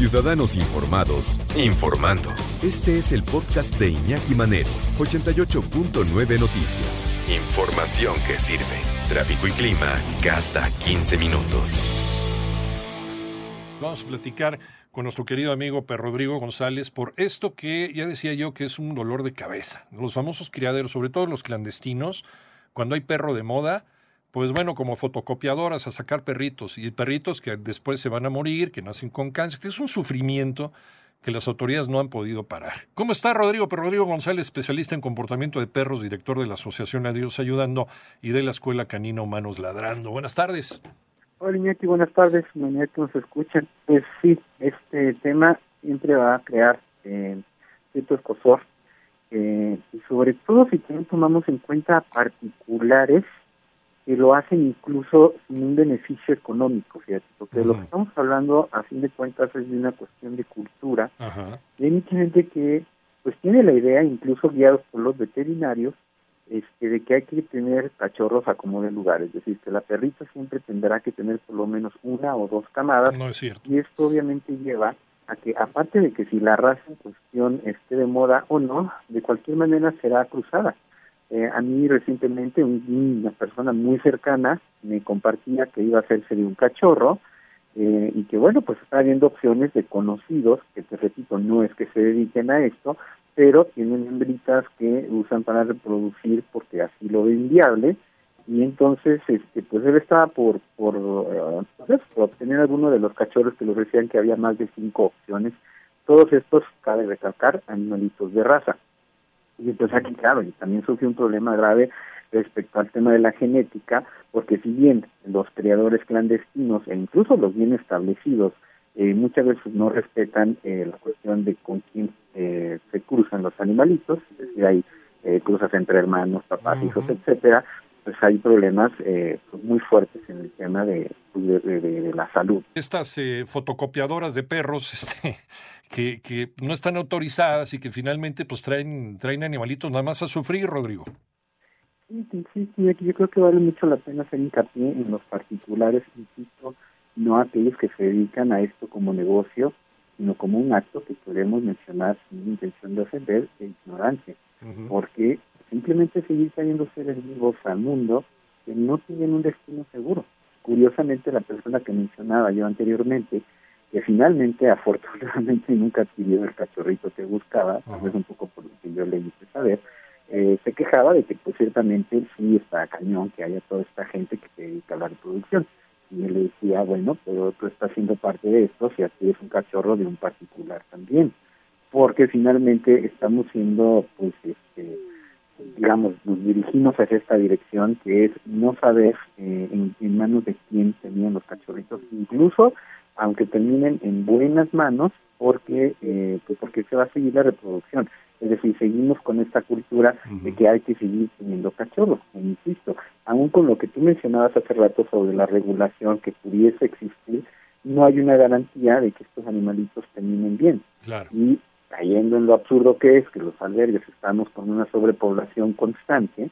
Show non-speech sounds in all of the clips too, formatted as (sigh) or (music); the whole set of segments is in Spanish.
Ciudadanos informados, informando. Este es el podcast de Iñaki Manero, 88.9 Noticias. Información que sirve. Tráfico y clima cada 15 minutos. Vamos a platicar con nuestro querido amigo Per Rodrigo González por esto que ya decía yo que es un dolor de cabeza. Los famosos criaderos, sobre todo los clandestinos, cuando hay perro de moda, pues bueno, como fotocopiadoras a sacar perritos y perritos que después se van a morir, que nacen con cáncer, que es un sufrimiento que las autoridades no han podido parar. ¿Cómo está Rodrigo? Per Rodrigo González, especialista en comportamiento de perros, director de la Asociación Adiós Ayudando y de la Escuela Canina Humanos Ladrando. Buenas tardes. Hola Iñaki, buenas tardes, mañana que nos escuchan. Pues sí, este tema siempre va a crear eh, cierto escosor, eh, y sobre todo si también tomamos en cuenta particulares que lo hacen incluso sin un beneficio económico, fíjate, porque lo que estamos hablando a fin de cuentas es de una cuestión de cultura, y hay mucha gente que pues tiene la idea, incluso guiados por los veterinarios, este, de que hay que tener cachorros a como de lugar, es decir, que la perrita siempre tendrá que tener por lo menos una o dos camadas. No es cierto. Y esto obviamente lleva a que, aparte de que si la raza en cuestión esté de moda o no, de cualquier manera será cruzada. Eh, a mí recientemente una persona muy cercana me compartía que iba a hacerse de un cachorro eh, y que bueno, pues está viendo opciones de conocidos, que te repito, no es que se dediquen a esto, pero tienen hembritas que usan para reproducir porque así lo ven viable. Y entonces este pues él estaba por por, eh, obtener alguno de los cachorros que les decían que había más de cinco opciones. Todos estos cabe recalcar animalitos de raza y entonces aquí claro y también surge un problema grave respecto al tema de la genética porque si bien los criadores clandestinos e incluso los bien establecidos eh, muchas veces no respetan eh, la cuestión de con quién eh, se cruzan los animalitos, es decir, hay eh, cruzas entre hermanos, papás, hijos, etcétera, pues hay problemas eh, muy fuertes en el tema de, de, de, de la salud. Estas eh, fotocopiadoras de perros (laughs) este, que, que no están autorizadas y que finalmente pues traen, traen animalitos nada más a sufrir, Rodrigo. Sí, sí, sí, yo creo que vale mucho la pena hacer hincapié en los particulares, insisto, no aquellos que se dedican a esto como negocio, sino como un acto que podemos mencionar sin intención de ofender e ignorancia, Ujú. porque simplemente seguir trayendo seres vivos al mundo que no tienen un destino seguro. Curiosamente, la persona que mencionaba yo anteriormente, que finalmente, afortunadamente, (laughs) nunca adquirió el cachorrito que buscaba, tal vez un poco por lo que yo le hice saber, eh, se quejaba de que, pues, ciertamente sí está cañón que haya toda esta gente que se dedica a la reproducción. Y él le decía, bueno, pero tú estás siendo parte de esto si aquí es un cachorro de un particular también. Porque finalmente estamos siendo, pues, este, digamos, nos dirigimos hacia esta dirección que es no saber eh, en, en manos de quién tenían los cachorritos, incluso aunque terminen en buenas manos, porque eh, pues porque se va a seguir la reproducción. Es decir, seguimos con esta cultura de que hay que seguir teniendo cachorros. E insisto, aún con lo que tú mencionabas hace rato sobre la regulación que pudiese existir, no hay una garantía de que estos animalitos terminen bien. Claro. Y cayendo en lo absurdo que es que los albergues estamos con una sobrepoblación constante,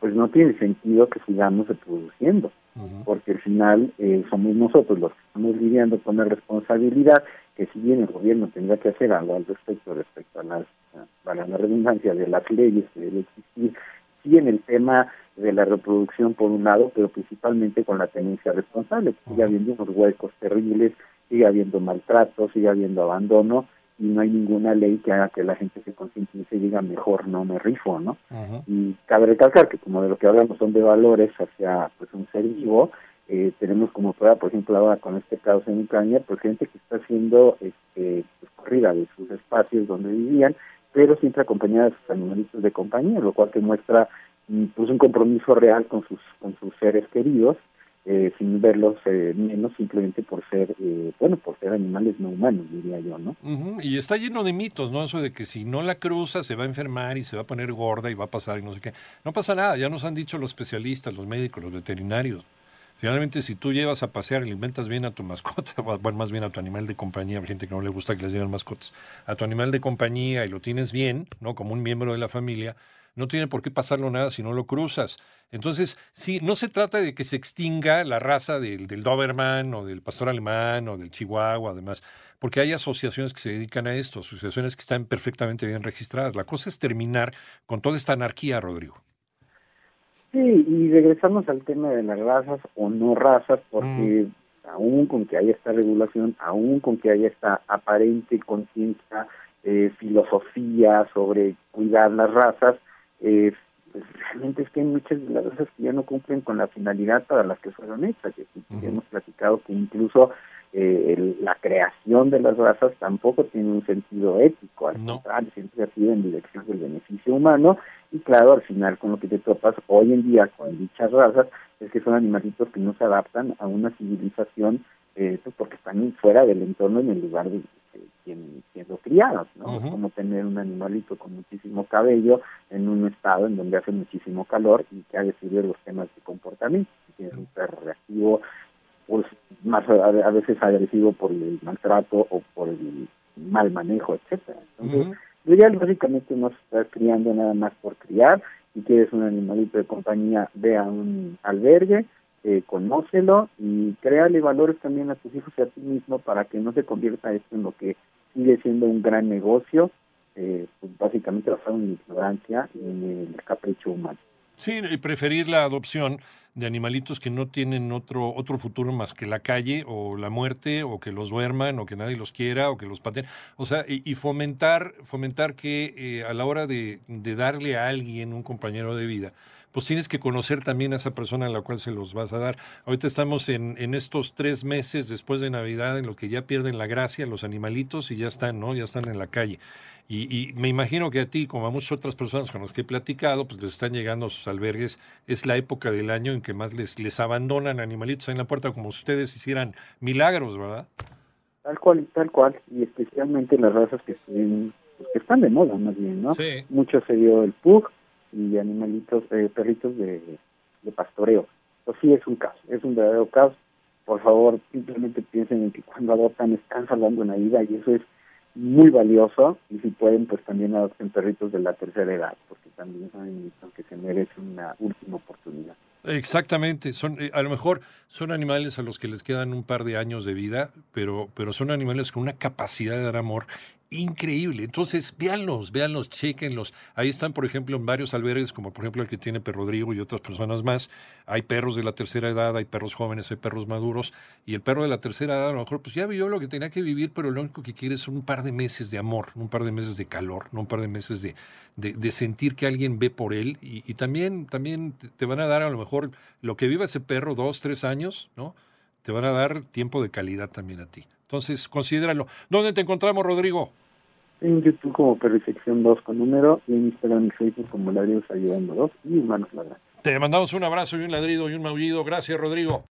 pues no tiene sentido que sigamos reproduciendo, porque al final eh, somos nosotros los que estamos lidiando con la responsabilidad que si bien el gobierno tendrá que hacer algo al respecto, respecto a las, a- para la redundancia de las leyes que deben existir, sí en el tema de la reproducción por un lado, pero principalmente con la tenencia responsable, que sigue habiendo unos huecos terribles, sigue habiendo maltrato, sigue habiendo abandono, y no hay ninguna ley que haga que la gente se concientice y diga mejor no me rifo, ¿no? Y cabe recalcar que como de lo que hablamos son de valores hacia pues un ser vivo, eh, tenemos como prueba, por ejemplo, ahora con este caso en Ucrania, pues gente que está haciendo este, pues, corrida de sus espacios donde vivían, pero siempre acompañada de sus animalitos de compañía, lo cual que muestra mm, pues un compromiso real con sus con sus seres queridos eh, sin verlos eh, menos simplemente por ser, eh, bueno, por ser animales no humanos, diría yo, ¿no? Y está lleno de mitos, ¿no? Eso de que si no la cruza se va a enfermar y se va a poner gorda y va a pasar y no sé qué. No pasa nada, ya nos han dicho los especialistas, los médicos, los veterinarios. Finalmente, si tú llevas a pasear y alimentas bien a tu mascota, (laughs) bueno, más bien a tu animal de compañía, gente que no le gusta que les lleven mascotas, a tu animal de compañía y lo tienes bien, ¿no? Como un miembro de la familia, no tiene por qué pasarlo nada si no lo cruzas. Entonces, sí, no se trata de que se extinga la raza del, del Doberman o del pastor alemán o del Chihuahua, además, porque hay asociaciones que se dedican a esto, asociaciones que están perfectamente bien registradas. La cosa es terminar con toda esta anarquía, Rodrigo. Sí, y regresamos al tema de las razas o no razas, porque mm. aún con que haya esta regulación, aún con que haya esta aparente conciencia, eh, filosofía sobre cuidar las razas, eh, pues realmente es que hay muchas de las cosas que ya no cumplen con la finalidad para las que fueron hechas. Y hemos platicado que incluso eh, la creación de las razas tampoco tiene un sentido ético, al contrario, siempre ha sido en dirección del beneficio humano. Y claro, al final con lo que te topas hoy en día con dichas razas es que son animalitos que no se adaptan a una civilización eh, pues porque están fuera del entorno en el lugar de, quien, siendo criados, ¿no? Es como tener un animalito con muchísimo cabello en un estado en donde hace muchísimo calor y que ha decidido los temas de comportamiento. Si tienes un perro reactivo, pues más a, veces agresivo por el maltrato o por el mal manejo, etcétera. Entonces, uh ya básicamente no se está criando nada más por criar. Si quieres un animalito de compañía, ve a un albergue, eh, conócelo y créale valores también a tus hijos y a ti mismo para que no se convierta esto en lo que sigue siendo un gran negocio, eh, pues básicamente basado en la ignorancia y en el capricho humano. Sí, y preferir la adopción de animalitos que no tienen otro, otro futuro más que la calle o la muerte o que los duerman o que nadie los quiera o que los pateen. O sea, y, fomentar, fomentar que eh, a la hora de, de darle a alguien un compañero de vida, pues tienes que conocer también a esa persona a la cual se los vas a dar. Ahorita estamos en, en estos tres meses después de Navidad en lo que ya pierden la gracia los animalitos y ya están, ¿no? Ya están en la calle. Y, y, me imagino que a ti, como a muchas otras personas con las que he platicado, pues les están llegando a sus albergues. Es la época del año en que más les, les abandonan animalitos en la puerta, como si ustedes hicieran milagros, ¿verdad? Tal cual, tal cual. Y especialmente las razas que, estén, pues, que están de moda, más bien, ¿no? Sí. Mucho se dio el pug, y animalitos, eh, perritos de, de pastoreo. Pues sí, es un caso, es un verdadero caso. Por favor, simplemente piensen en que cuando adoptan están salvando una vida y eso es muy valioso y si pueden pues también adopten perritos de la tercera edad porque también son animalitos que se merecen una última oportunidad. Exactamente, son eh, a lo mejor son animales a los que les quedan un par de años de vida, pero pero son animales con una capacidad de dar amor increíble. Entonces, véanlos, véanlos, chequenlos. Ahí están, por ejemplo, en varios albergues, como por ejemplo el que tiene Perro Rodrigo y otras personas más. Hay perros de la tercera edad, hay perros jóvenes, hay perros maduros. Y el perro de la tercera edad, a lo mejor, pues ya vivió lo que tenía que vivir, pero lo único que quiere es un par de meses de amor, un par de meses de calor, un par de meses de, de, sentir que alguien ve por él. Y, y también, también te van a dar a lo mejor lo que viva ese perro, dos, tres años, ¿no? Te van a dar tiempo de calidad también a ti. Entonces, considéralo. ¿Dónde te encontramos, Rodrigo? En YouTube como Perifección 2 con número y en Instagram y Facebook como Ladridos Ayudando 2 y Humanos Ladrantes. Te mandamos un abrazo y un ladrido y un maullido. Gracias, Rodrigo.